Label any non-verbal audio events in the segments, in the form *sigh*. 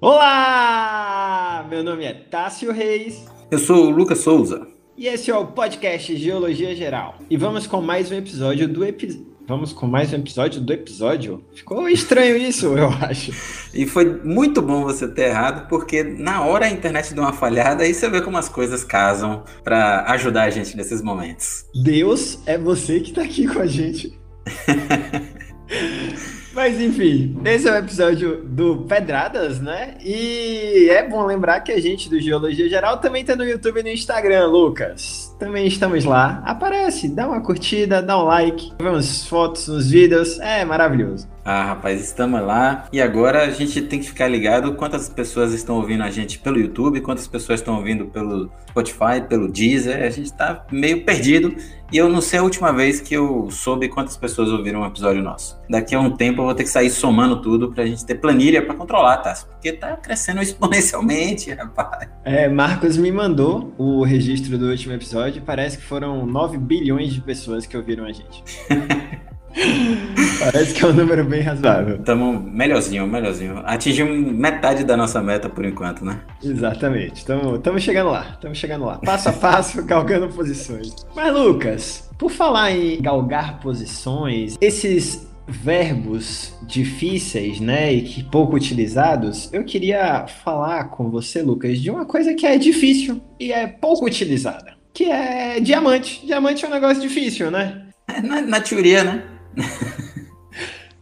Olá! Meu nome é Tássio Reis. Eu sou o Lucas Souza. E esse é o podcast Geologia Geral. E vamos com mais um episódio do episódio. Vamos com mais um episódio do episódio? Ficou estranho isso, eu acho. E foi muito bom você ter errado, porque na hora a internet deu uma falhada e você vê como as coisas casam para ajudar a gente nesses momentos. Deus é você que tá aqui com a gente. *laughs* Mas enfim, esse é o episódio do Pedradas, né? E é bom lembrar que a gente do Geologia Geral também tá no YouTube e no Instagram, Lucas. Também estamos lá. Aparece, dá uma curtida, dá um like, vê umas fotos, uns vídeos. É maravilhoso. Ah, rapaz, estamos lá. E agora a gente tem que ficar ligado quantas pessoas estão ouvindo a gente pelo YouTube, quantas pessoas estão ouvindo pelo Spotify, pelo Deezer. A gente está meio perdido. E eu não sei a última vez que eu soube quantas pessoas ouviram um episódio nosso. Daqui a um tempo eu vou ter que sair somando tudo pra gente ter planilha para controlar, tá? Porque tá crescendo *laughs* exponencialmente, rapaz. É, Marcos me mandou o registro do último episódio. Parece que foram 9 bilhões de pessoas que ouviram a gente. *laughs* Parece que é um número bem razoável. Estamos melhorzinho, melhorzinho. Atingimos metade da nossa meta por enquanto, né? Exatamente. Estamos chegando lá. Estamos chegando lá. Passo a passo, *laughs* galgando posições. Mas, Lucas, por falar em galgar posições, esses verbos difíceis, né, e que pouco utilizados, eu queria falar com você, Lucas, de uma coisa que é difícil e é pouco utilizada, que é diamante. Diamante é um negócio difícil, né? Na, na teoria, né? *laughs*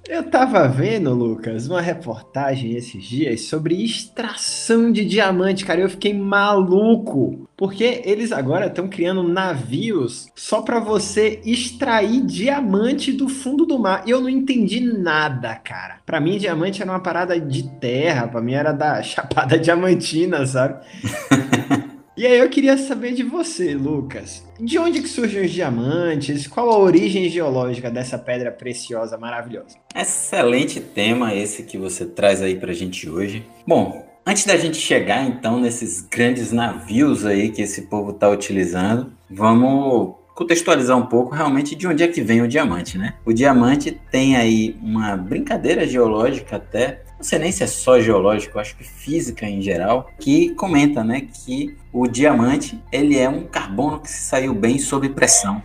Eu tava vendo, Lucas, uma reportagem esses dias sobre extração de diamante, cara. Eu fiquei maluco. Porque eles agora estão criando navios só para você extrair diamante do fundo do mar. E eu não entendi nada, cara. Para mim, diamante era uma parada de terra. Para mim, era da *laughs* Chapada Diamantina, sabe? *laughs* E aí eu queria saber de você, Lucas. De onde que surgem os diamantes? Qual a origem geológica dessa pedra preciosa maravilhosa? Excelente tema esse que você traz aí pra gente hoje. Bom, antes da gente chegar então nesses grandes navios aí que esse povo está utilizando, vamos contextualizar um pouco realmente de onde é que vem o diamante, né? O diamante tem aí uma brincadeira geológica até não sei nem se é só geológico, acho que física em geral, que comenta, né, que o diamante ele é um carbono que se saiu bem sob pressão.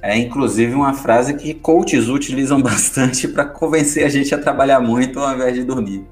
É inclusive uma frase que coaches utilizam *laughs* bastante para convencer a gente a trabalhar muito ao invés de dormir.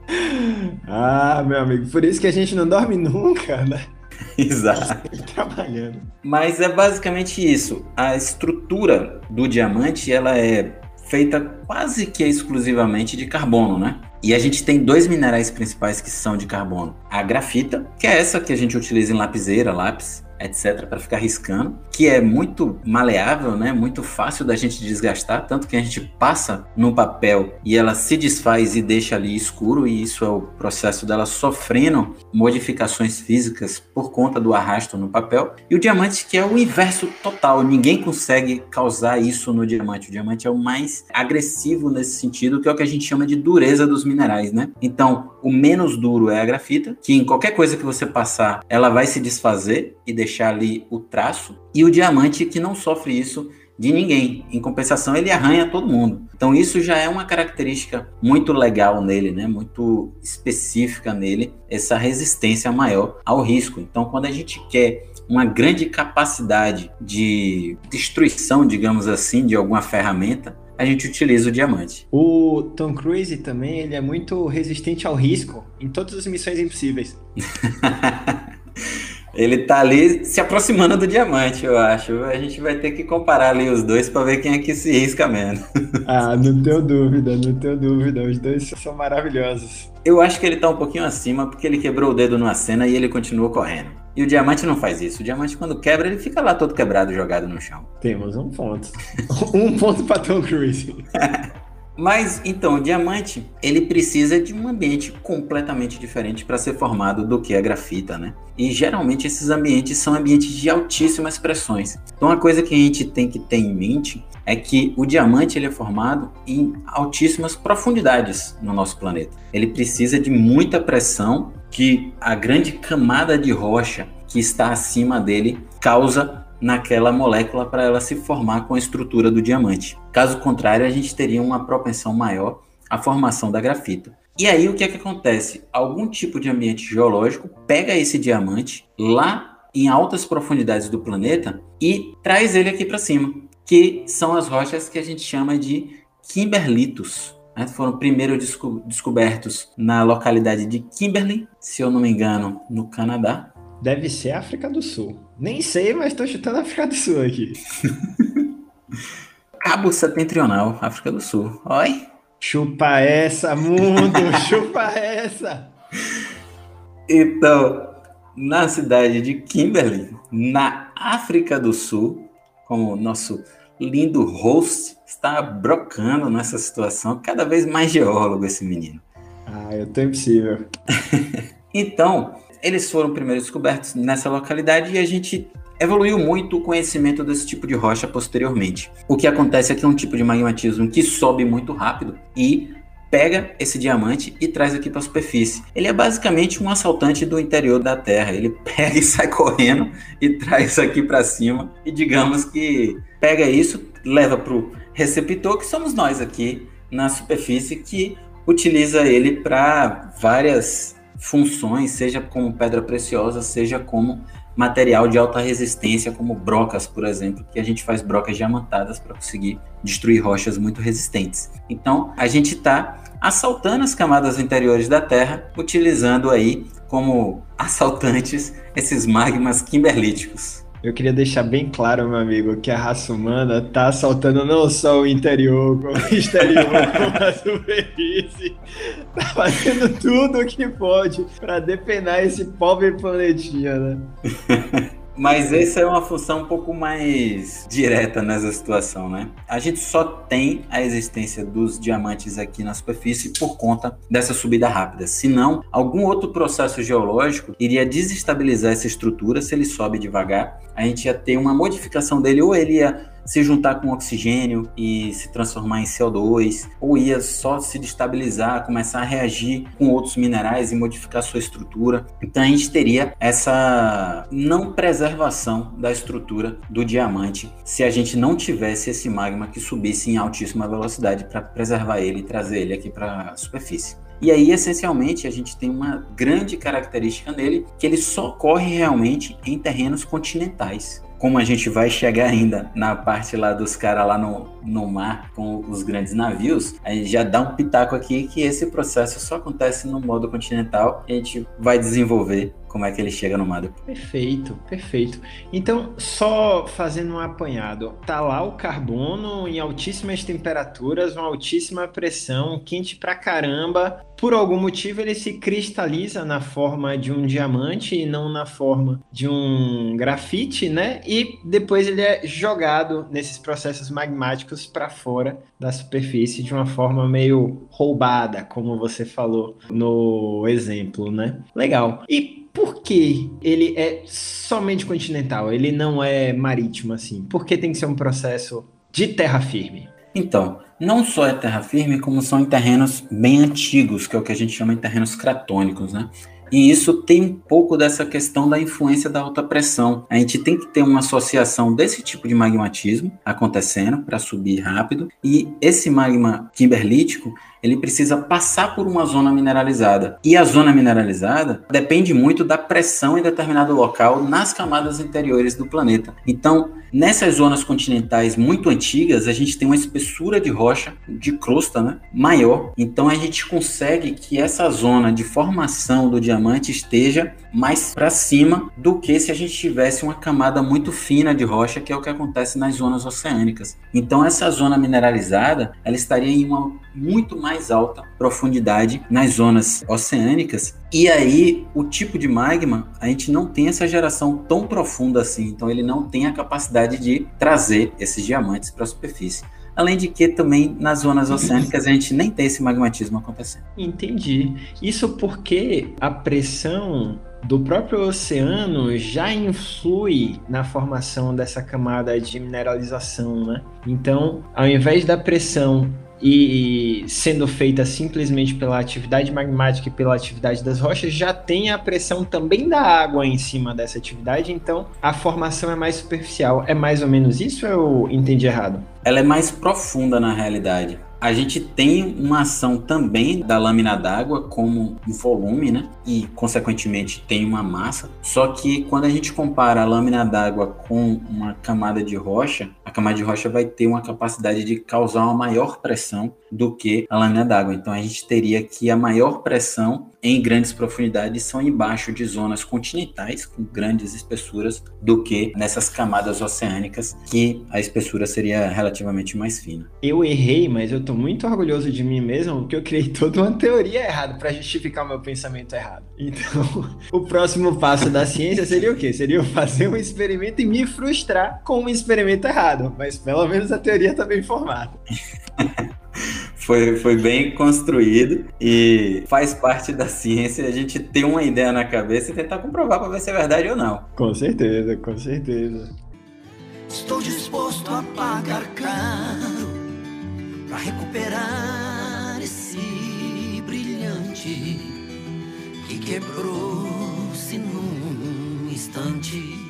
Ah, meu amigo, por isso que a gente não dorme nunca, né? *laughs* Exato. *laughs* Trabalhando. Mas é basicamente isso. A estrutura do diamante ela é feita quase que exclusivamente de carbono, né? E a gente tem dois minerais principais que são de carbono. A grafita, que é essa que a gente utiliza em lapiseira, lápis, etc, para ficar riscando, que é muito maleável, né? Muito fácil da gente desgastar, tanto que a gente passa no papel e ela se desfaz e deixa ali escuro e isso é o processo dela sofrendo modificações físicas por conta do arrasto no papel. E o diamante que é o inverso total, ninguém consegue causar isso no diamante. O diamante é o mais agressivo nesse sentido, que é o que a gente chama de dureza dos minerais, né? Então, o menos duro é a grafita, que em qualquer coisa que você passar, ela vai se desfazer e ali o traço, e o diamante que não sofre isso de ninguém. Em compensação, ele arranha todo mundo. Então isso já é uma característica muito legal nele, né? Muito específica nele, essa resistência maior ao risco. Então quando a gente quer uma grande capacidade de destruição, digamos assim, de alguma ferramenta, a gente utiliza o diamante. O Tom Cruise também, ele é muito resistente ao risco em todas as missões impossíveis. *laughs* Ele tá ali se aproximando do diamante, eu acho. A gente vai ter que comparar ali os dois para ver quem é que se risca menos. *laughs* Ah, não tenho dúvida, não tenho dúvida. Os dois são maravilhosos. Eu acho que ele tá um pouquinho acima porque ele quebrou o dedo numa cena e ele continuou correndo. E o diamante não faz isso. O diamante, quando quebra, ele fica lá todo quebrado, jogado no chão. Temos um ponto. *laughs* um ponto para Tom Cruise. *laughs* Mas então, o diamante, ele precisa de um ambiente completamente diferente para ser formado do que a grafita, né? E geralmente esses ambientes são ambientes de altíssimas pressões. Então, uma coisa que a gente tem que ter em mente é que o diamante ele é formado em altíssimas profundidades no nosso planeta. Ele precisa de muita pressão que a grande camada de rocha que está acima dele causa naquela molécula para ela se formar com a estrutura do diamante. Caso contrário, a gente teria uma propensão maior à formação da grafita. E aí o que é que acontece? Algum tipo de ambiente geológico pega esse diamante lá em altas profundidades do planeta e traz ele aqui para cima, que são as rochas que a gente chama de kimberlitos. Né? Foram primeiro desco descobertos na localidade de Kimberley, se eu não me engano, no Canadá. Deve ser África do Sul. Nem sei, mas estou chutando África do Sul aqui. *laughs* Cabo Setentrional, África do Sul. Oi? Chupa essa, mundo! *laughs* chupa essa! Então, na cidade de Kimberley, na África do Sul, como nosso lindo host está brocando nessa situação, cada vez mais geólogo esse menino. Ah, eu tô impossível. *laughs* então, eles foram primeiro descobertos nessa localidade e a gente evoluiu muito o conhecimento desse tipo de rocha posteriormente. O que acontece é que é um tipo de magmatismo que sobe muito rápido e pega esse diamante e traz aqui para a superfície. Ele é basicamente um assaltante do interior da Terra. Ele *laughs* pega e sai correndo e traz aqui para cima e digamos que pega isso, leva para o receptor que somos nós aqui na superfície que utiliza ele para várias funções, seja como pedra preciosa, seja como material de alta resistência, como brocas, por exemplo, que a gente faz brocas diamantadas para conseguir destruir rochas muito resistentes. Então, a gente está assaltando as camadas interiores da Terra, utilizando aí como assaltantes esses magmas kimberlíticos. Eu queria deixar bem claro, meu amigo, que a raça humana tá assaltando não só o interior, como o exterior, *laughs* como a superfície. Tá fazendo tudo o que pode para depenar esse pobre planetinha, né? *laughs* Mas essa é uma função um pouco mais direta nessa situação, né? A gente só tem a existência dos diamantes aqui na superfície por conta dessa subida rápida. Senão, algum outro processo geológico iria desestabilizar essa estrutura se ele sobe devagar. A gente ia ter uma modificação dele, ou ele ia se juntar com oxigênio e se transformar em CO2, ou ia só se destabilizar, começar a reagir com outros minerais e modificar sua estrutura. Então a gente teria essa não preservação da estrutura do diamante se a gente não tivesse esse magma que subisse em altíssima velocidade para preservar ele e trazer ele aqui para a superfície. E aí, essencialmente, a gente tem uma grande característica nele, que ele só corre realmente em terrenos continentais como a gente vai chegar ainda na parte lá dos caras lá no, no mar com os grandes navios, a gente já dá um pitaco aqui que esse processo só acontece no modo continental e a gente vai desenvolver como é que ele chega no mar Perfeito, perfeito. Então, só fazendo um apanhado, tá lá o carbono em altíssimas temperaturas, uma altíssima pressão, quente pra caramba. Por algum motivo ele se cristaliza na forma de um diamante e não na forma de um grafite, né? E depois ele é jogado nesses processos magmáticos para fora da superfície de uma forma meio roubada, como você falou no exemplo, né? Legal. E por que ele é somente continental? Ele não é marítimo assim? Por que tem que ser um processo de terra firme? Então, não só é terra firme, como são em terrenos bem antigos, que é o que a gente chama de terrenos cratônicos, né? E isso tem um pouco dessa questão da influência da alta pressão. A gente tem que ter uma associação desse tipo de magmatismo acontecendo para subir rápido. E esse magma kimberlítico, ele precisa passar por uma zona mineralizada. E a zona mineralizada depende muito da pressão em determinado local nas camadas interiores do planeta. Então, nessas zonas continentais muito antigas, a gente tem uma espessura de rocha, de crosta, né, maior. Então, a gente consegue que essa zona de formação do diamante esteja mais para cima do que se a gente tivesse uma camada muito fina de rocha, que é o que acontece nas zonas oceânicas. Então, essa zona mineralizada, ela estaria em uma muito mais alta profundidade nas zonas oceânicas. E aí, o tipo de magma, a gente não tem essa geração tão profunda assim, então ele não tem a capacidade de trazer esses diamantes para a superfície. Além de que também nas zonas oceânicas a gente nem tem esse magmatismo acontecendo. Entendi. Isso porque a pressão do próprio oceano já influi na formação dessa camada de mineralização, né? Então, ao invés da pressão e sendo feita simplesmente pela atividade magmática e pela atividade das rochas, já tem a pressão também da água em cima dessa atividade, então a formação é mais superficial. É mais ou menos isso ou eu entendi errado? Ela é mais profunda na realidade. A gente tem uma ação também da lâmina d'água como um volume, né? E, consequentemente, tem uma massa. Só que quando a gente compara a lâmina d'água com uma camada de rocha, a camada de rocha vai ter uma capacidade de causar uma maior pressão do que a lâmina d'água. Então, a gente teria que a maior pressão em grandes profundidades são embaixo de zonas continentais com grandes espessuras do que nessas camadas oceânicas que a espessura seria relativamente mais fina. Eu errei, mas eu muito orgulhoso de mim mesmo porque eu criei toda uma teoria errada para justificar o meu pensamento errado. Então, *laughs* o próximo passo da ciência seria o quê? Seria eu fazer um experimento e me frustrar com um experimento errado, mas pelo menos a teoria está bem formada. *laughs* foi, foi bem construído e faz parte da ciência a gente ter uma ideia na cabeça e tentar comprovar para ver se é verdade ou não. Com certeza, com certeza. Estou disposto a pagar caro para recuperar esse brilhante que quebrou-se num instante.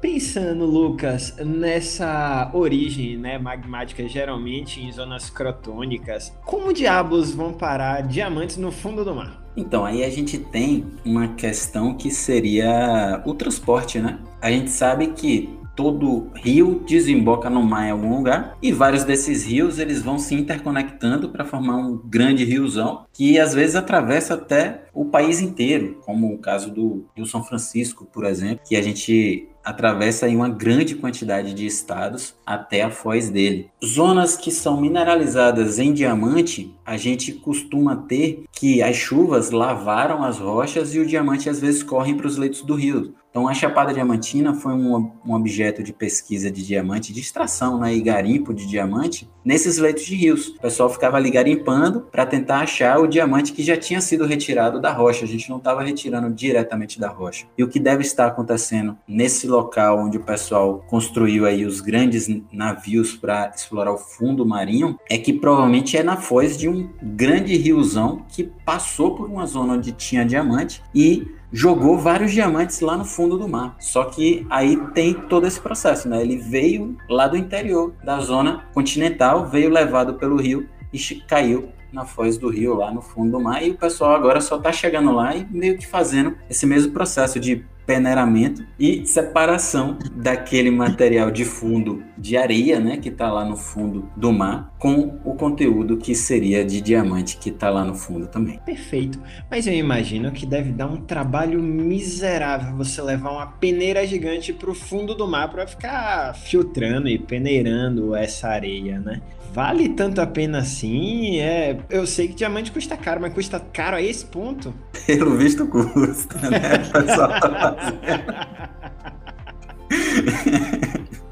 Pensando, Lucas, nessa origem né, magmática, geralmente em zonas crotônicas, como diabos vão parar diamantes no fundo do mar? Então, aí a gente tem uma questão que seria o transporte, né? A gente sabe que todo rio desemboca no mar em algum lugar e vários desses rios eles vão se interconectando para formar um grande riozão que às vezes atravessa até o país inteiro, como o caso do Rio São Francisco, por exemplo, que a gente atravessa em uma grande quantidade de estados até a foz dele. Zonas que são mineralizadas em diamante, a gente costuma ter que as chuvas lavaram as rochas e o diamante às vezes corre para os leitos do rio. Então, a Chapada Diamantina foi um, um, objeto de pesquisa de diamante, de extração né, e garimpo de diamante nesses leitos de rios. O pessoal ficava ali garimpando para tentar achar o diamante que já tinha sido retirado da rocha. A gente não estava retirando diretamente da rocha. E o que deve estar acontecendo nesse local onde o pessoal construiu aí os grandes navios para explorar o fundo marinho é que provavelmente é na foz de um grande riozão que passou por uma zona onde tinha diamante e jogou vários diamantes lá no fundo do mar. Só que aí tem todo esse processo, né? Ele veio lá do interior da zona continental, veio levado pelo rio e caiu na foz do rio, lá no fundo do mar, e o pessoal agora só está chegando lá e meio que fazendo esse mesmo processo de peneiramento e separação daquele material de fundo de areia, né, que está lá no fundo do mar, com o conteúdo que seria de diamante que está lá no fundo também. Perfeito. Mas eu imagino que deve dar um trabalho miserável você levar uma peneira gigante para o fundo do mar para ficar filtrando e peneirando essa areia, né? Vale tanto a pena assim? É, eu sei que diamante custa caro, mas custa caro a esse ponto? *laughs* Pelo visto custa, né? *laughs* Pessoal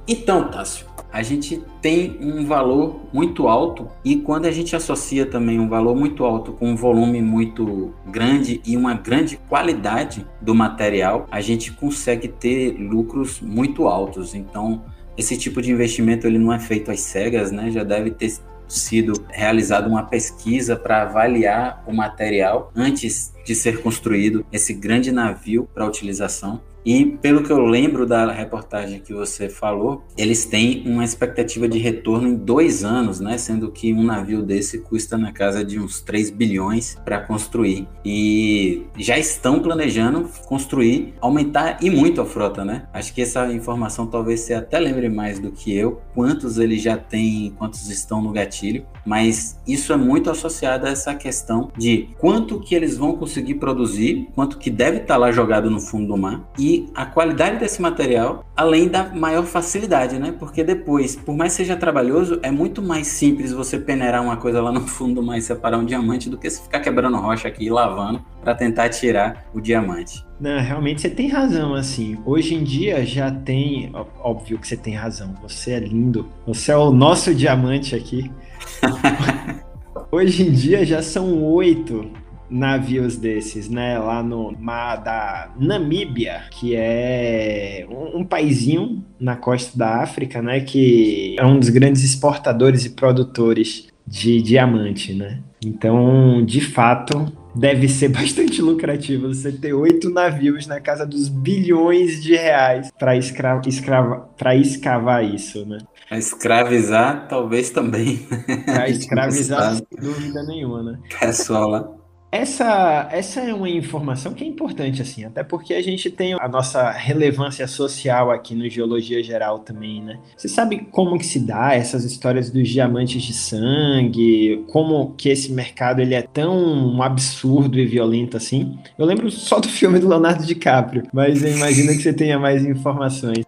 então, Tássio, a gente tem um valor muito alto e quando a gente associa também um valor muito alto com um volume muito grande e uma grande qualidade do material, a gente consegue ter lucros muito altos. Então, esse tipo de investimento ele não é feito às cegas, né? Já deve ter sido realizada uma pesquisa para avaliar o material antes de ser construído esse grande navio para utilização. E pelo que eu lembro da reportagem que você falou, eles têm uma expectativa de retorno em dois anos, né? Sendo que um navio desse custa na casa de uns 3 bilhões para construir. E já estão planejando construir, aumentar e muito a frota, né? Acho que essa informação talvez você até lembre mais do que eu, quantos eles já têm, quantos estão no gatilho. Mas isso é muito associado a essa questão de quanto que eles vão conseguir produzir, quanto que deve estar tá lá jogado no fundo do mar e a qualidade desse material, além da maior facilidade, né? Porque depois, por mais seja trabalhoso, é muito mais simples você peneirar uma coisa lá no fundo, mais separar um diamante do que você ficar quebrando rocha aqui e lavando para tentar tirar o diamante. Não, realmente você tem razão, assim. Hoje em dia já tem, óbvio que você tem razão. Você é lindo. Você é o nosso diamante aqui. *laughs* Hoje em dia já são oito navios desses, né? Lá no mar da Namíbia, que é um, um paizinho na costa da África, né? Que é um dos grandes exportadores e produtores de diamante, né? Então, de fato, deve ser *laughs* bastante lucrativo você ter oito navios na casa dos bilhões de reais para escra escrava escavar isso, né? A escravizar, talvez também. Para *laughs* escravizar, sem dúvida nenhuma, né? Pessoal lá. Essa, essa é uma informação que é importante, assim, até porque a gente tem a nossa relevância social aqui no Geologia Geral também, né? Você sabe como que se dá essas histórias dos diamantes de sangue, como que esse mercado ele é tão absurdo e violento assim? Eu lembro só do filme do Leonardo DiCaprio, mas eu imagino que você tenha mais informações.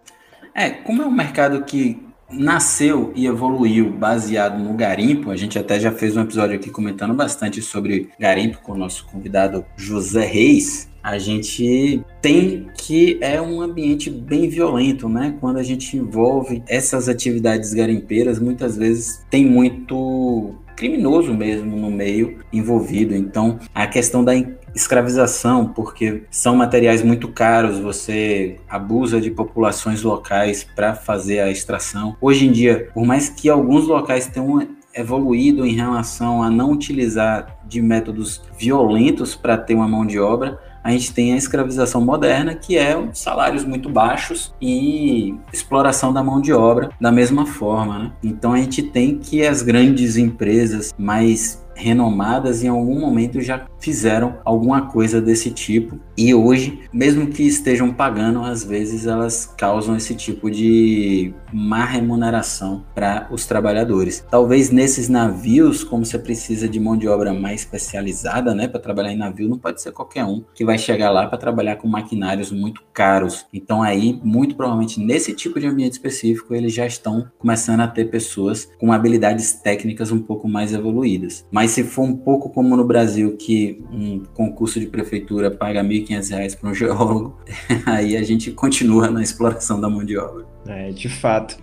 É, como é um mercado que nasceu e evoluiu baseado no garimpo. A gente até já fez um episódio aqui comentando bastante sobre garimpo com o nosso convidado José Reis. A gente tem que é um ambiente bem violento, né? Quando a gente envolve essas atividades garimpeiras, muitas vezes tem muito criminoso mesmo no meio envolvido. Então, a questão da escravização, porque são materiais muito caros, você abusa de populações locais para fazer a extração. Hoje em dia, por mais que alguns locais tenham evoluído em relação a não utilizar de métodos violentos para ter uma mão de obra, a gente tem a escravização moderna, que é salários muito baixos e exploração da mão de obra da mesma forma. Né? Então a gente tem que as grandes empresas mais renomadas em algum momento já fizeram alguma coisa desse tipo e hoje, mesmo que estejam pagando, às vezes elas causam esse tipo de má remuneração para os trabalhadores. Talvez nesses navios, como você precisa de mão de obra mais especializada, né, para trabalhar em navio, não pode ser qualquer um que vai chegar lá para trabalhar com maquinários muito caros. Então aí, muito provavelmente nesse tipo de ambiente específico, eles já estão começando a ter pessoas com habilidades técnicas um pouco mais evoluídas. Mas se for um pouco como no Brasil, que um concurso de prefeitura paga R$ 1.500 para um *laughs* geólogo, aí a gente continua na exploração da mão de obra. É, de fato.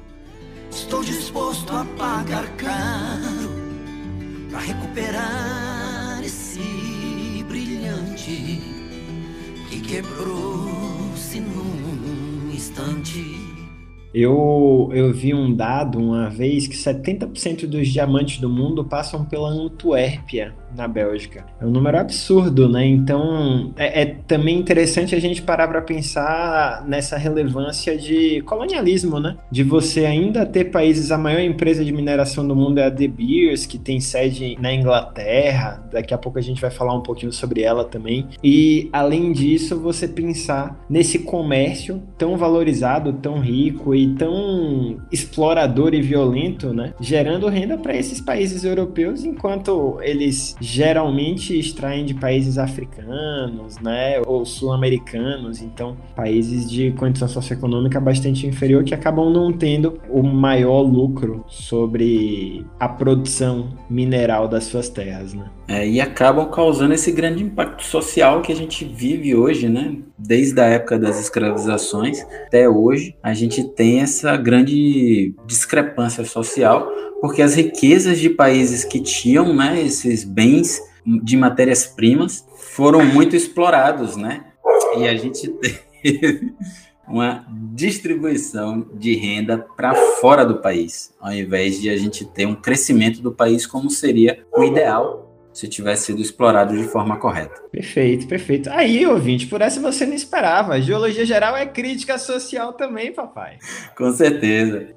Estou disposto a pagar caro para recuperar esse brilhante que quebrou-se num instante. Eu, eu vi um dado uma vez que 70% dos diamantes do mundo passam pela Antuérpia, na Bélgica. É um número absurdo, né? Então é, é também interessante a gente parar para pensar nessa relevância de colonialismo, né? De você ainda ter países, a maior empresa de mineração do mundo é a De Beers, que tem sede na Inglaterra. Daqui a pouco a gente vai falar um pouquinho sobre ela também. E além disso, você pensar nesse comércio tão valorizado, tão rico e tão explorador e violento, né? Gerando renda para esses países europeus, enquanto eles geralmente extraem de países africanos, né, ou sul-americanos, então países de condição socioeconômica bastante inferior que acabam não tendo o maior lucro sobre a produção mineral das suas terras, né? É, e acabam causando esse grande impacto social que a gente vive hoje, né? Desde a época das escravizações até hoje, a gente tem essa grande discrepância social porque as riquezas de países que tinham né, esses bens de matérias-primas foram muito explorados, né? E a gente *laughs* teve uma distribuição de renda para fora do país, ao invés de a gente ter um crescimento do país como seria o ideal se tivesse sido explorado de forma correta. Perfeito, perfeito. Aí, ouvinte, por essa você não esperava. Geologia geral é crítica social também, papai. Com certeza.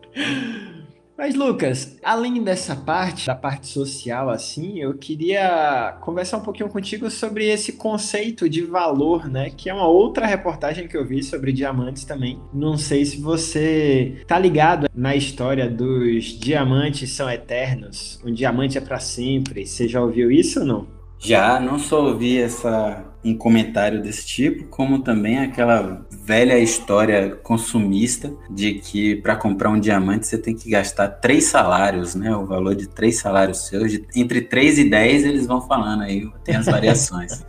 Mas, Lucas, além dessa parte, da parte social, assim, eu queria conversar um pouquinho contigo sobre esse conceito de valor, né? Que é uma outra reportagem que eu vi sobre diamantes também. Não sei se você tá ligado na história dos diamantes são eternos, um diamante é para sempre. Você já ouviu isso ou não? Já, não só ouvi essa um comentário desse tipo, como também aquela velha história consumista de que para comprar um diamante você tem que gastar três salários, né? O valor de três salários seus, de, entre 3 e 10 eles vão falando aí, tem as *laughs* variações.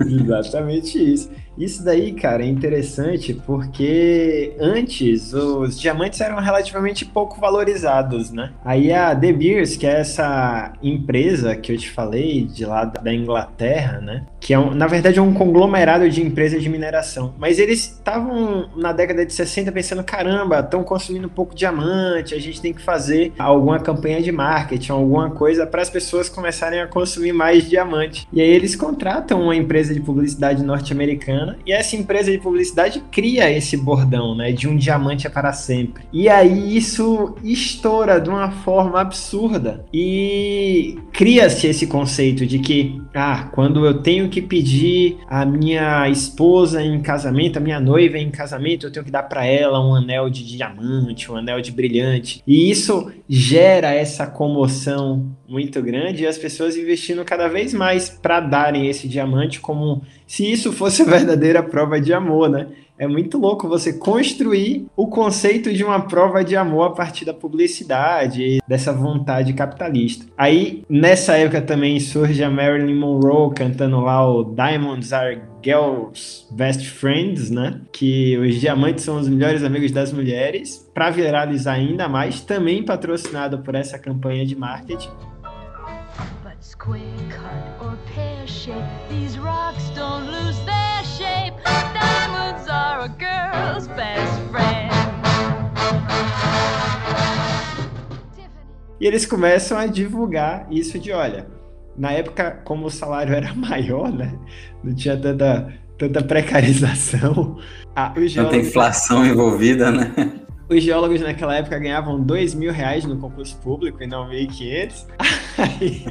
Exatamente isso. Isso daí, cara, é interessante porque antes os diamantes eram relativamente pouco valorizados, né? Aí a De Beers, que é essa empresa que eu te falei de lá da Inglaterra, né? Que é um, na verdade é um conglomerado de empresas de mineração. Mas eles estavam na década de 60 pensando, caramba, estão consumindo pouco diamante, a gente tem que fazer alguma campanha de marketing, alguma coisa para as pessoas começarem a consumir mais diamante. E aí eles contratam uma empresa de publicidade norte-americana e essa empresa de publicidade cria esse bordão, né, de um diamante é para sempre. E aí isso estoura de uma forma absurda e cria-se esse conceito de que, ah, quando eu tenho que pedir a minha esposa em casamento, a minha noiva em casamento, eu tenho que dar para ela um anel de diamante, um anel de brilhante. E isso gera essa comoção muito grande e as pessoas investindo cada vez mais para darem esse diamante como se isso fosse verdadeira prova de amor, né? É muito louco você construir o conceito de uma prova de amor a partir da publicidade, dessa vontade capitalista. Aí, nessa época também surge a Marilyn Monroe cantando lá o Diamonds Are Girls Best Friends, né? Que os diamantes são os melhores amigos das mulheres, para viralizar ainda mais, também patrocinado por essa campanha de marketing. But E eles começam a divulgar isso de, olha, na época, como o salário *laughs* era maior, né? Não tinha tanta, tanta precarização. Ah, geólogos... Tanta inflação envolvida, né? Os geólogos naquela época ganhavam dois mil reais no concurso público e não 1.500. *laughs* Aí...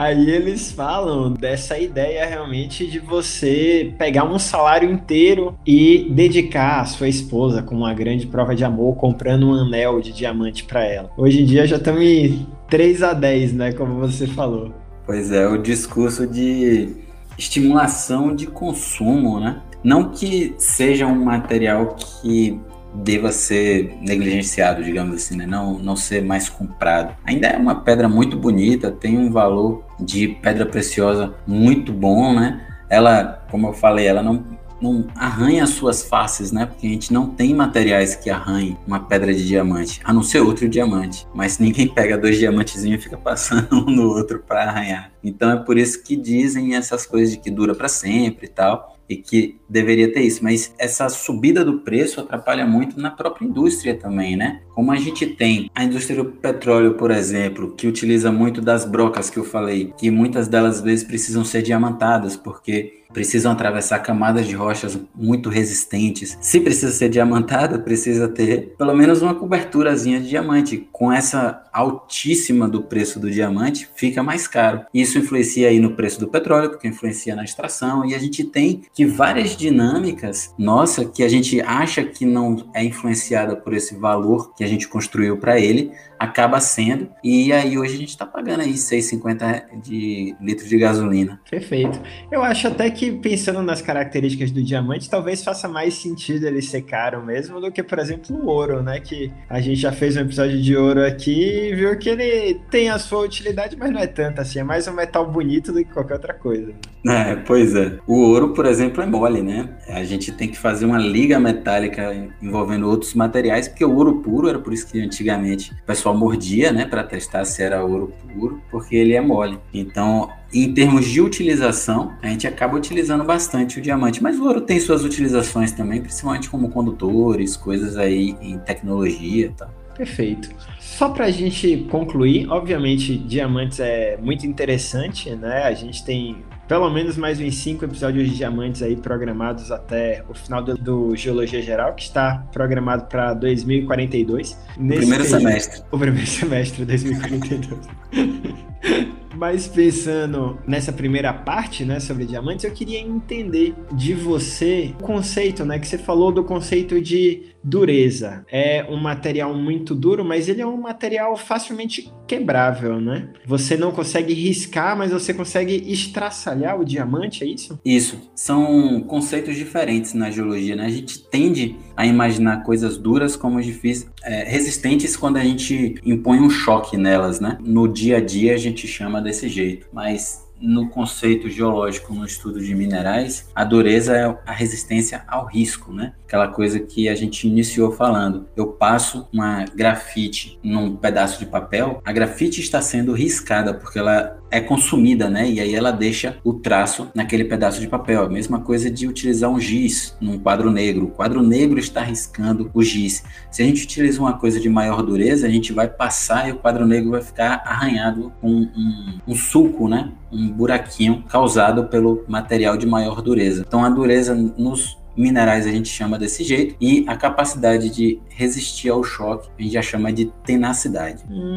Aí eles falam dessa ideia realmente de você pegar um salário inteiro e dedicar a sua esposa como uma grande prova de amor, comprando um anel de diamante para ela. Hoje em dia já estamos em 3 a 10, né? Como você falou. Pois é, o discurso de estimulação de consumo, né? Não que seja um material que deva ser negligenciado, digamos assim, né? não, não ser mais comprado. Ainda é uma pedra muito bonita, tem um valor de pedra preciosa muito bom, né? Ela, como eu falei, ela não, não arranha as suas faces, né? Porque a gente não tem materiais que arranhem uma pedra de diamante, a não ser outro diamante. Mas ninguém *laughs* pega dois diamantezinhos e fica passando *laughs* um no outro para arranhar. Então é por isso que dizem essas coisas de que dura para sempre e tal e que deveria ter isso, mas essa subida do preço atrapalha muito na própria indústria também, né? Como a gente tem a indústria do petróleo, por exemplo, que utiliza muito das brocas que eu falei, que muitas delas às vezes precisam ser diamantadas, porque precisam atravessar camadas de rochas muito resistentes. Se precisa ser diamantada, precisa ter pelo menos uma coberturazinha de diamante. Com essa altíssima do preço do diamante, fica mais caro. Isso influencia aí no preço do petróleo, porque influencia na extração, e a gente tem que várias dinâmicas nossa que a gente acha que não é influenciada por esse valor que a gente construiu para ele, acaba sendo. E aí hoje a gente está pagando aí 6,50 de litro de gasolina. Perfeito. Eu acho até que pensando nas características do diamante, talvez faça mais sentido ele ser caro mesmo do que, por exemplo, o ouro, né? Que a gente já fez um episódio de ouro aqui e viu que ele tem a sua utilidade, mas não é tanto assim. É mais um metal bonito do que qualquer outra coisa. É, pois é. O ouro, por exemplo, é mole, né? A gente tem que fazer uma liga metálica envolvendo outros materiais, porque o ouro puro era por isso que antigamente o pessoal mordia, né, para testar se era ouro puro, porque ele é mole. Então, em termos de utilização, a gente acaba utilizando bastante o diamante, mas o ouro tem suas utilizações também, principalmente como condutores, coisas aí em tecnologia, tá? Perfeito. Só para a gente concluir, obviamente, diamantes é muito interessante, né? A gente tem pelo menos mais uns cinco episódios de diamantes aí programados até o final do, do Geologia Geral, que está programado para 2042. O primeiro período, semestre. O primeiro *laughs* semestre de 2042. Mas pensando nessa primeira parte, né, sobre diamantes, eu queria entender de você o conceito, né, que você falou do conceito de dureza. É um material muito duro, mas ele é um material facilmente quebrável, né? Você não consegue riscar, mas você consegue estraçalhar o diamante, é isso? Isso. São conceitos diferentes na geologia, né? A gente tende a imaginar coisas duras como difíceis, é, resistentes quando a gente impõe um choque nelas, né? No dia a dia a gente chama desse jeito, mas no conceito geológico, no estudo de minerais, a dureza é a resistência ao risco, né? Aquela coisa que a gente iniciou falando. Eu passo uma grafite num pedaço de papel, a grafite está sendo riscada porque ela é consumida, né? E aí ela deixa o traço naquele pedaço de papel. A mesma coisa de utilizar um giz num quadro negro. O quadro negro está riscando o giz. Se a gente utiliza uma coisa de maior dureza, a gente vai passar e o quadro negro vai ficar arranhado com um, um sulco, né? Um buraquinho causado pelo material de maior dureza. Então a dureza nos minerais a gente chama desse jeito, e a capacidade de resistir ao choque a gente já chama de tenacidade. Hum,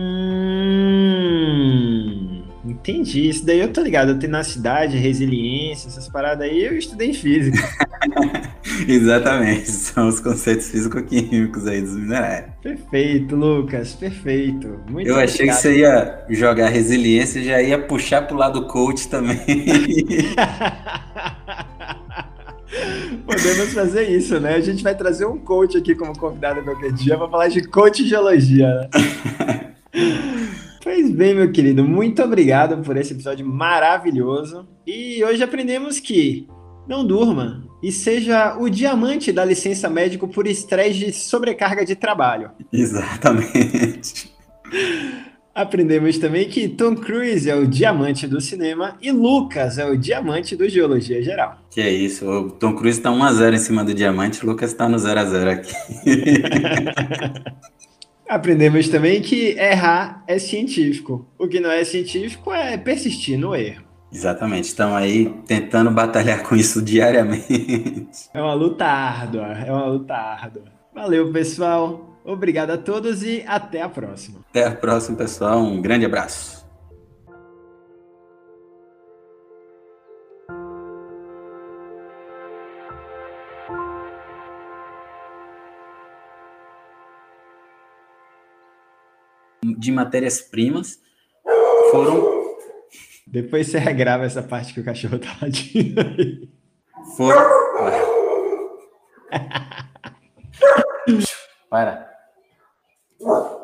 entendi. Isso daí eu tô ligado. Tenacidade, resiliência, essas paradas aí eu estudei em física. *laughs* Exatamente, *laughs* são os conceitos físico-químicos aí dos minerais. Perfeito, Lucas, perfeito. Muito eu achei que você ia jogar resiliência e já ia puxar pro lado coach também. *laughs* Podemos fazer isso, né? A gente vai trazer um coach aqui como convidado qualquer dia para falar de coach de geologia, né? Pois bem, meu querido, muito obrigado por esse episódio maravilhoso. E hoje aprendemos que não durma e seja o diamante da licença médico por estresse de sobrecarga de trabalho. Exatamente. *laughs* Aprendemos também que Tom Cruise é o diamante do cinema e Lucas é o diamante do Geologia Geral. Que é isso, o Tom Cruise está 1x0 em cima do diamante, o Lucas está no 0x0 aqui. *laughs* Aprendemos também que errar é científico. O que não é científico é persistir no erro. Exatamente, estão aí tentando batalhar com isso diariamente. É uma luta árdua, é uma luta árdua. Valeu, pessoal. Obrigado a todos e até a próxima. Até a próxima, pessoal. Um grande abraço. De matérias-primas foram. Depois você regrava essa parte que o cachorro tá latindo aí. Foram. *laughs* Para. What?